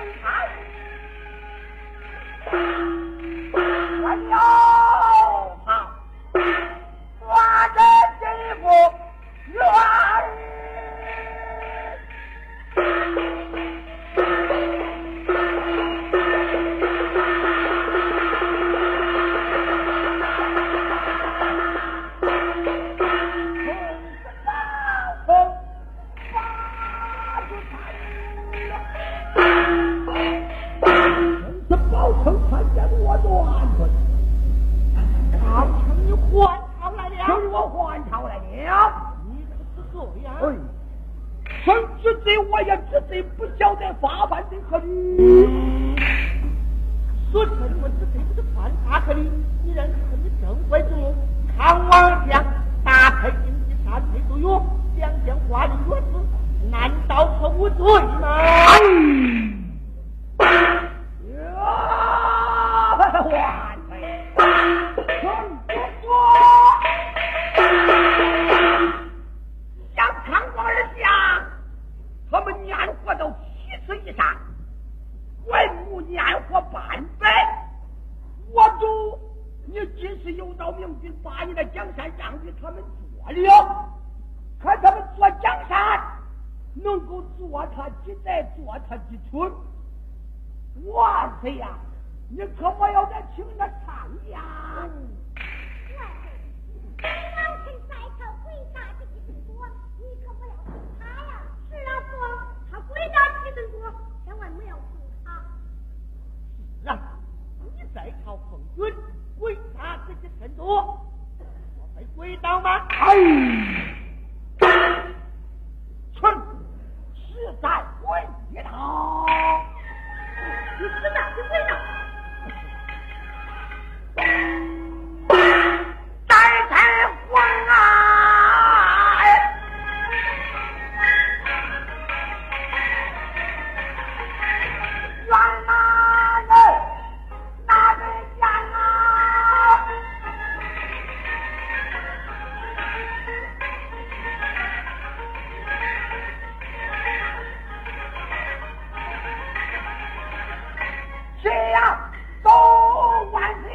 Bye. 还朝来了，你这是何样？哎，说之责我也之责，不晓得发判的狠。说什么指责不是犯大可哩？你认识什正规人物？康王将打开金军三杀气药，江间的钥匙，难道是我罪吗？赵明君，把你的江山让给他们做了，可他们做江山能够做他几代，做他几春。万岁呀！你可不要再听他唱呀！万岁，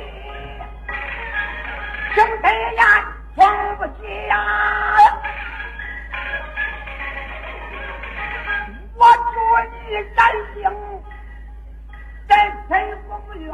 生辰宴放不起呀！我祝你染星在春风院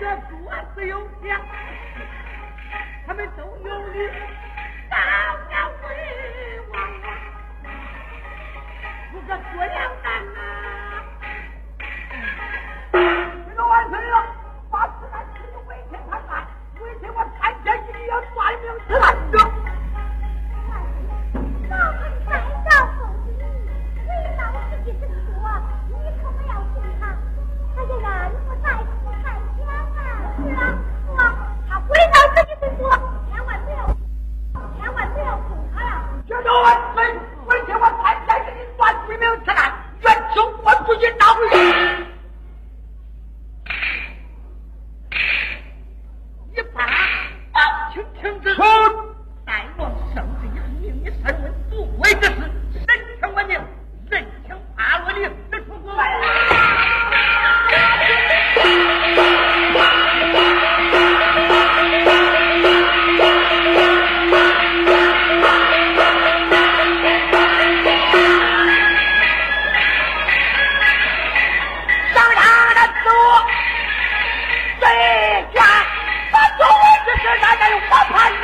这多子又多，他们都有理，大官威望啊！我这多难呐！你都完事了。还有盘